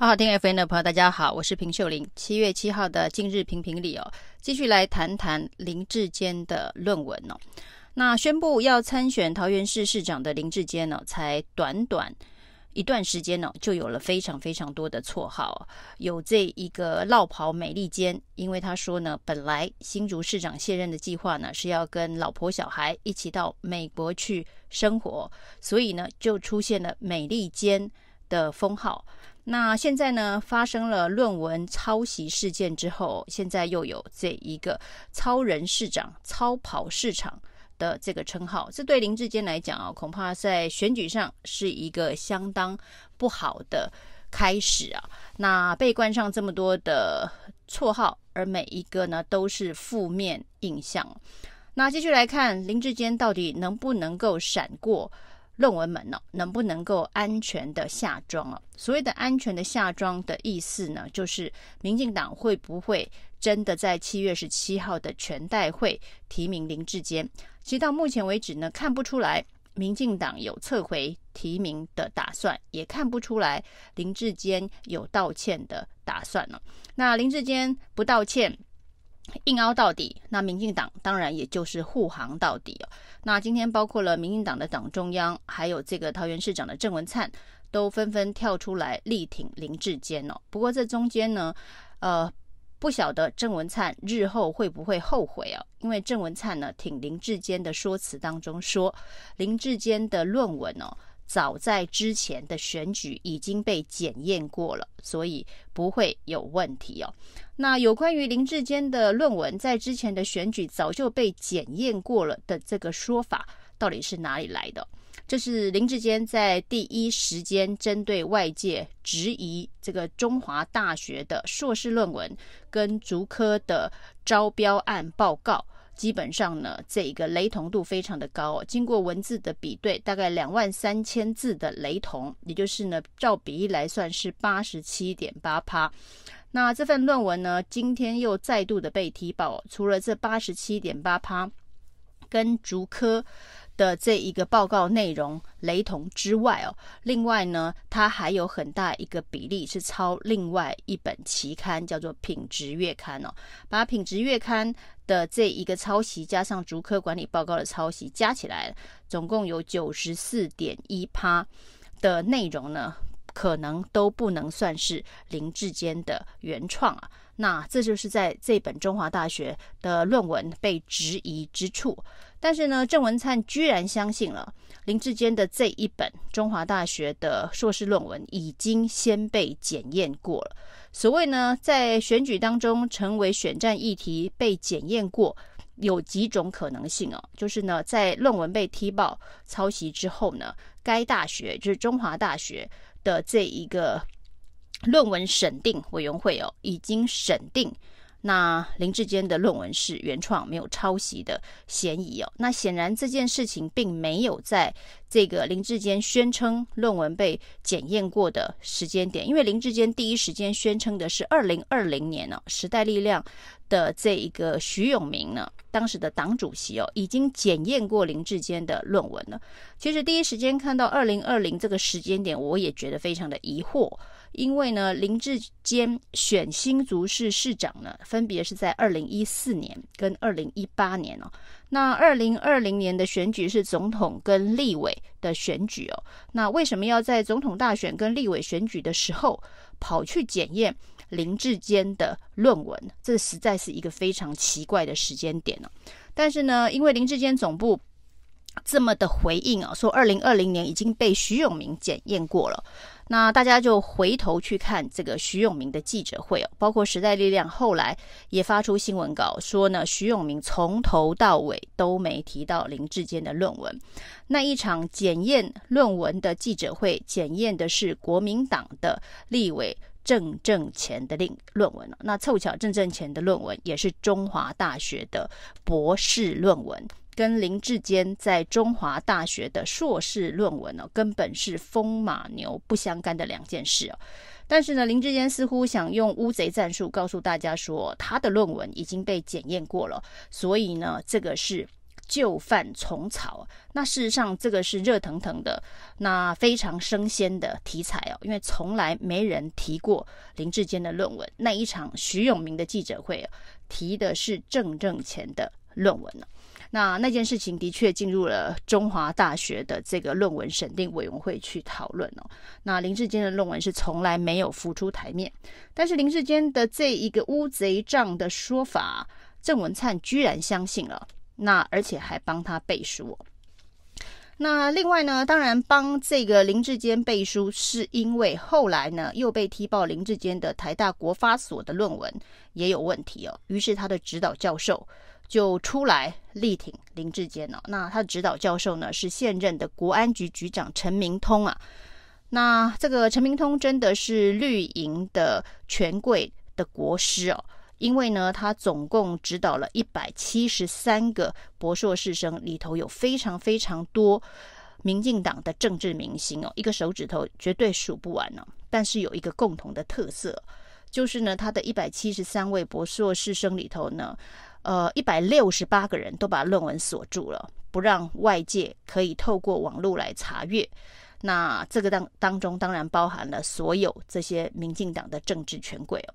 好好听 FM 的朋友，大家好，我是平秀玲。七月七号的今日评评理哦，继续来谈谈林志坚的论文哦。那宣布要参选桃园市市长的林志坚呢，才短短一段时间呢，就有了非常非常多的绰号，有这一个“落跑美利坚”，因为他说呢，本来新竹市长卸任的计划呢，是要跟老婆小孩一起到美国去生活，所以呢，就出现了“美利坚”的封号。那现在呢，发生了论文抄袭事件之后，现在又有这一个“超人市长”、“超跑市长”的这个称号，这对林志坚来讲啊，恐怕在选举上是一个相当不好的开始啊。那被冠上这么多的绰号，而每一个呢都是负面印象。那继续来看林志坚到底能不能够闪过论文门呢？能不能够安全的下庄啊？所谓的安全的下庄的意思呢，就是民进党会不会真的在七月十七号的全代会提名林志坚？其实到目前为止呢，看不出来民进党有撤回提名的打算，也看不出来林志坚有道歉的打算呢。那林志坚不道歉，硬凹到底，那民进党当然也就是护航到底哦。那今天包括了民进党的党中央，还有这个桃园市长的郑文灿，都纷纷跳出来力挺林志坚哦。不过这中间呢，呃，不晓得郑文灿日后会不会后悔啊？因为郑文灿呢挺林志坚的说辞当中说，林志坚的论文哦。早在之前的选举已经被检验过了，所以不会有问题哦。那有关于林志坚的论文在之前的选举早就被检验过了的这个说法，到底是哪里来的？这是林志坚在第一时间针对外界质疑这个中华大学的硕士论文跟竹科的招标案报告。基本上呢，这一个雷同度非常的高哦。经过文字的比对，大概两万三千字的雷同，也就是呢，照比例来算是八十七点八趴。那这份论文呢，今天又再度的被踢爆，除了这八十七点八趴跟竹科的这一个报告内容雷同之外哦，另外呢，它还有很大一个比例是抄另外一本期刊，叫做《品质月刊》哦，把《品质月刊》的这一个抄袭加上竹科管理报告的抄袭加起来，总共有九十四点一趴的内容呢，可能都不能算是林志坚的原创啊。那这就是在这本中华大学的论文被质疑之处。但是呢，郑文灿居然相信了林志坚的这一本中华大学的硕士论文已经先被检验过了。所谓呢，在选举当中成为选战议题被检验过，有几种可能性哦。就是呢，在论文被踢爆抄袭之后呢，该大学就是中华大学的这一个论文审定委员会哦，已经审定。那林志坚的论文是原创，没有抄袭的嫌疑哦。那显然这件事情并没有在这个林志坚宣称论文被检验过的时间点，因为林志坚第一时间宣称的是二零二零年呢，时代力量的这一个徐永明呢，当时的党主席哦，已经检验过林志坚的论文了。其实第一时间看到二零二零这个时间点，我也觉得非常的疑惑。因为呢，林志坚选新竹市市长呢，分别是在二零一四年跟二零一八年哦。那二零二零年的选举是总统跟立委的选举哦。那为什么要在总统大选跟立委选举的时候跑去检验林志坚的论文？这实在是一个非常奇怪的时间点呢。但是呢，因为林志坚总部这么的回应啊，说二零二零年已经被徐永明检验过了。那大家就回头去看这个徐永明的记者会哦，包括时代力量后来也发出新闻稿说呢，徐永明从头到尾都没提到林志坚的论文。那一场检验论文的记者会，检验的是国民党的立委郑正前的论论文。那凑巧郑正前的论文也是中华大学的博士论文。跟林志坚在中华大学的硕士论文呢，根本是风马牛不相干的两件事哦。但是呢，林志坚似乎想用乌贼战术告诉大家说，他的论文已经被检验过了，所以呢，这个是旧饭重炒。那事实上，这个是热腾腾的，那非常生鲜的题材哦，因为从来没人提过林志坚的论文。那一场徐永明的记者会，提的是郑正前的论文呢。那那件事情的确进入了中华大学的这个论文审定委员会去讨论哦。那林志坚的论文是从来没有浮出台面，但是林志坚的这一个乌贼账的说法，郑文灿居然相信了，那而且还帮他背书。那另外呢，当然帮这个林志坚背书，是因为后来呢又被踢爆林志坚的台大国发所的论文也有问题哦，于是他的指导教授。就出来力挺林志坚了。那他的指导教授呢，是现任的国安局局长陈明通啊。那这个陈明通真的是绿营的权贵的国师哦，因为呢，他总共指导了一百七十三个博硕士生，里头有非常非常多民进党的政治明星哦，一个手指头绝对数不完呢。但是有一个共同的特色，就是呢，他的一百七十三位博硕士生里头呢。呃，一百六十八个人都把论文锁住了，不让外界可以透过网络来查阅。那这个当当中当然包含了所有这些民进党的政治权贵哦。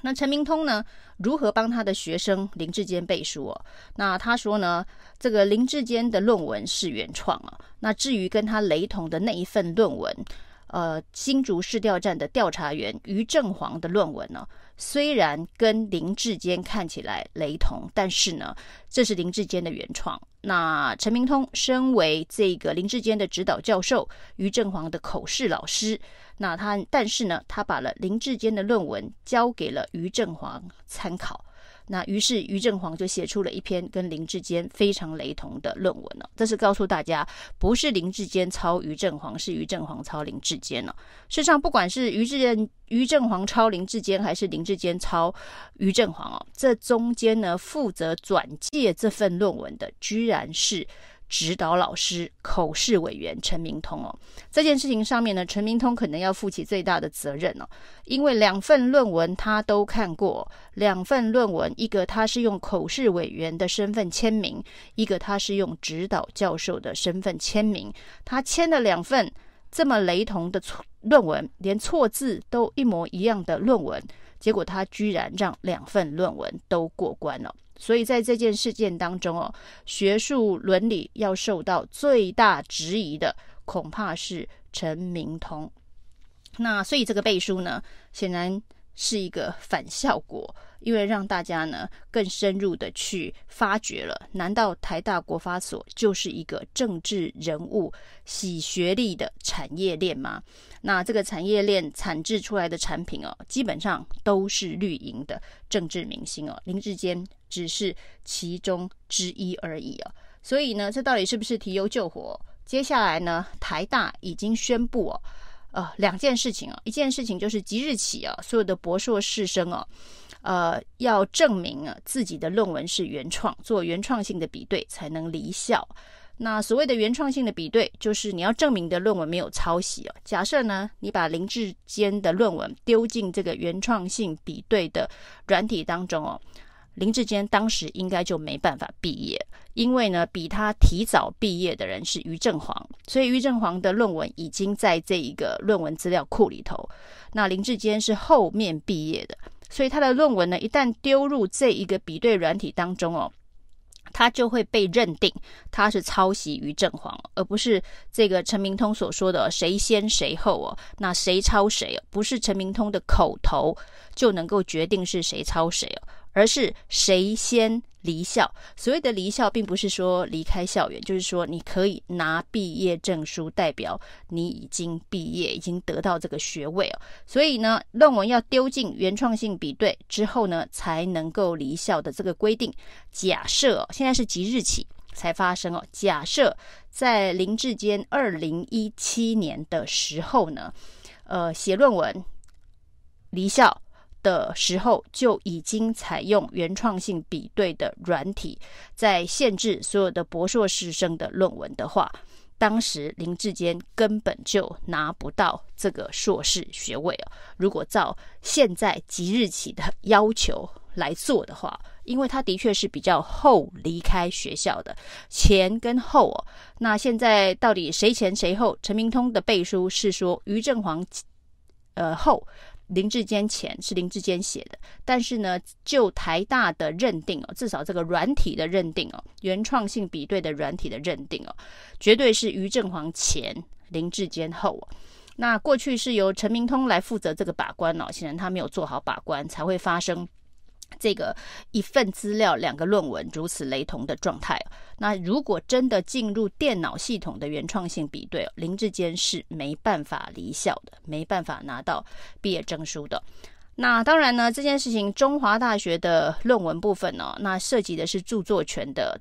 那陈明通呢，如何帮他的学生林志坚背书哦？那他说呢，这个林志坚的论文是原创啊。那至于跟他雷同的那一份论文，呃，新竹市调站的调查员于正煌的论文呢？虽然跟林志坚看起来雷同，但是呢，这是林志坚的原创。那陈明通身为这个林志坚的指导教授，于正煌的口试老师，那他但是呢，他把了林志坚的论文交给了于正煌参考。那于是于正煌就写出了一篇跟林志坚非常雷同的论文了。这是告诉大家，不是林志坚抄于正煌，是于正煌抄林志坚了。事实上，不管是于志坚、于正煌抄林志坚，还是林志坚抄于正煌哦，这中间呢，负责转借这份论文的，居然是。指导老师、口试委员陈明通哦，这件事情上面呢，陈明通可能要负起最大的责任哦，因为两份论文他都看过，两份论文，一个他是用口试委员的身份签名，一个他是用指导教授的身份签名，他签了两份这么雷同的错论文，连错字都一模一样的论文，结果他居然让两份论文都过关了。所以在这件事件当中哦，学术伦理要受到最大质疑的，恐怕是陈明通。那所以这个背书呢，显然是一个反效果。因为让大家呢更深入的去发掘了，难道台大国发所就是一个政治人物洗学历的产业链吗？那这个产业链产制出来的产品哦，基本上都是绿营的政治明星哦，林志坚只是其中之一而已哦。所以呢，这到底是不是提油救火？接下来呢，台大已经宣布哦，呃，两件事情哦，一件事情就是即日起啊，所有的博硕士生哦。呃，要证明啊自己的论文是原创，做原创性的比对才能离校。那所谓的原创性的比对，就是你要证明的论文没有抄袭哦。假设呢，你把林志坚的论文丢进这个原创性比对的软体当中哦，林志坚当时应该就没办法毕业，因为呢，比他提早毕业的人是于正煌，所以于正煌的论文已经在这一个论文资料库里头。那林志坚是后面毕业的。所以他的论文呢，一旦丢入这一个比对软体当中哦，他就会被认定他是抄袭于正煌，而不是这个陈明通所说的谁先谁后哦。那谁抄谁哦？不是陈明通的口头就能够决定是谁抄谁哦，而是谁先。离校，所谓的离校，并不是说离开校园，就是说你可以拿毕业证书，代表你已经毕业，已经得到这个学位哦。所以呢，论文要丢进原创性比对之后呢，才能够离校的这个规定。假设哦，现在是即日起才发生哦。假设在林志坚二零一七年的时候呢，呃，写论文离校。的时候就已经采用原创性比对的软体，在限制所有的博硕士生的论文的话，当时林志坚根本就拿不到这个硕士学位哦。如果照现在即日起的要求来做的话，因为他的确是比较后离开学校的，前跟后哦。那现在到底谁前谁后？陈明通的背书是说于正煌呃后。林志坚前是林志坚写的，但是呢，就台大的认定哦，至少这个软体的认定哦，原创性比对的软体的认定哦，绝对是于正煌前，林志坚后哦。那过去是由陈明通来负责这个把关哦，显然他没有做好把关，才会发生。这个一份资料两个论文如此雷同的状态，那如果真的进入电脑系统的原创性比对，林志坚是没办法离校的，没办法拿到毕业证书的。那当然呢，这件事情中华大学的论文部分呢，那涉及的是著作权的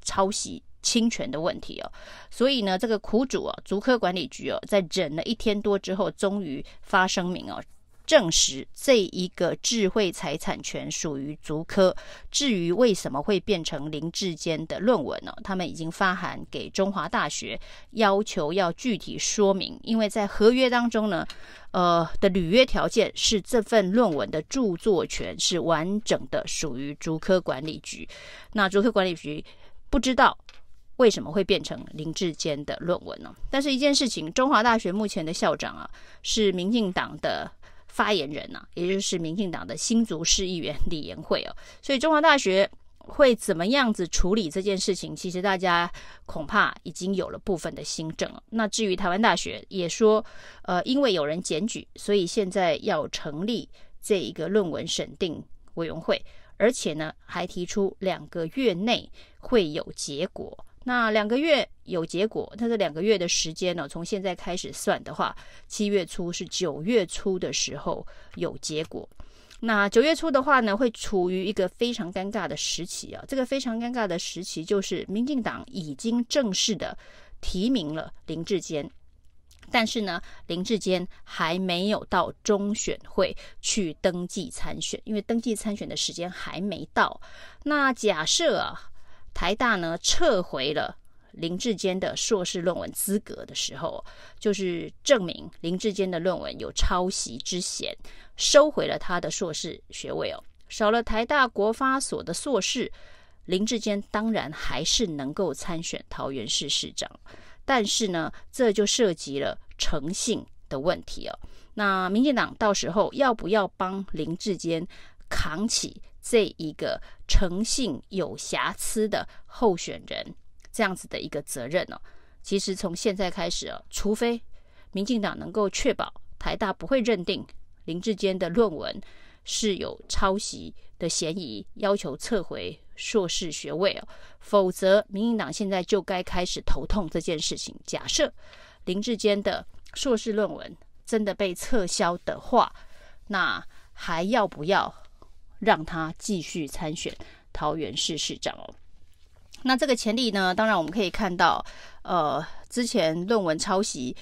抄袭侵权的问题哦，所以呢，这个苦主啊，竹科管理局哦，在忍了一天多之后，终于发声明哦。证实这一个智慧财产权属于竹科。至于为什么会变成林志坚的论文呢？他们已经发函给中华大学，要求要具体说明。因为在合约当中呢，呃的履约条件是这份论文的著作权是完整的属于竹科管理局。那竹科管理局不知道为什么会变成林志坚的论文呢？但是一件事情，中华大学目前的校长啊是民进党的。发言人呐、啊，也就是民进党的新竹市议员李延慧哦，所以中华大学会怎么样子处理这件事情？其实大家恐怕已经有了部分的心证。那至于台湾大学也说，呃，因为有人检举，所以现在要成立这一个论文审定委员会，而且呢，还提出两个月内会有结果。那两个月有结果，它这两个月的时间呢，从现在开始算的话，七月初是九月初的时候有结果。那九月初的话呢，会处于一个非常尴尬的时期啊。这个非常尴尬的时期就是民进党已经正式的提名了林志坚，但是呢，林志坚还没有到中选会去登记参选，因为登记参选的时间还没到。那假设啊。台大呢撤回了林志坚的硕士论文资格的时候，就是证明林志坚的论文有抄袭之嫌，收回了他的硕士学位哦，少了台大国发所的硕士，林志坚当然还是能够参选桃园市市长，但是呢，这就涉及了诚信的问题哦。那民进党到时候要不要帮林志坚扛起？这一个诚信有瑕疵的候选人，这样子的一个责任、哦？其实从现在开始哦，除非民进党能够确保台大不会认定林志坚的论文是有抄袭的嫌疑，要求撤回硕士学位哦，否则民进党现在就该开始头痛这件事情。假设林志坚的硕士论文真的被撤销的话，那还要不要？让他继续参选桃园市市长哦。那这个潜力呢？当然我们可以看到，呃，之前论文抄袭，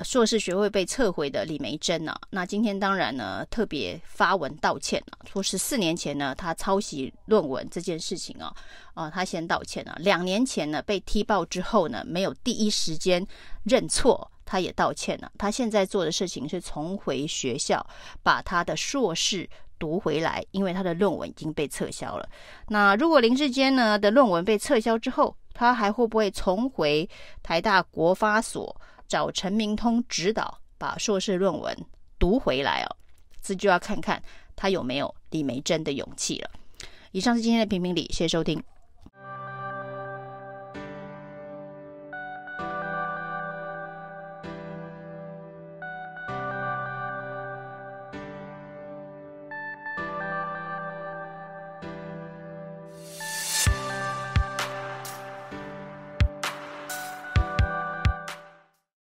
硕士学位被撤回的李眉蓁啊。那今天当然呢，特别发文道歉了，说是四年前呢，他抄袭论文这件事情啊，啊、他先道歉了。两年前呢，被踢爆之后呢，没有第一时间认错，他也道歉了。他现在做的事情是重回学校，把他的硕士。读回来，因为他的论文已经被撤销了。那如果林志坚呢的论文被撤销之后，他还会不会重回台大国发所找陈明通指导，把硕士论文读回来哦？这就要看看他有没有李梅珍的勇气了。以上是今天的评评理，谢谢收听。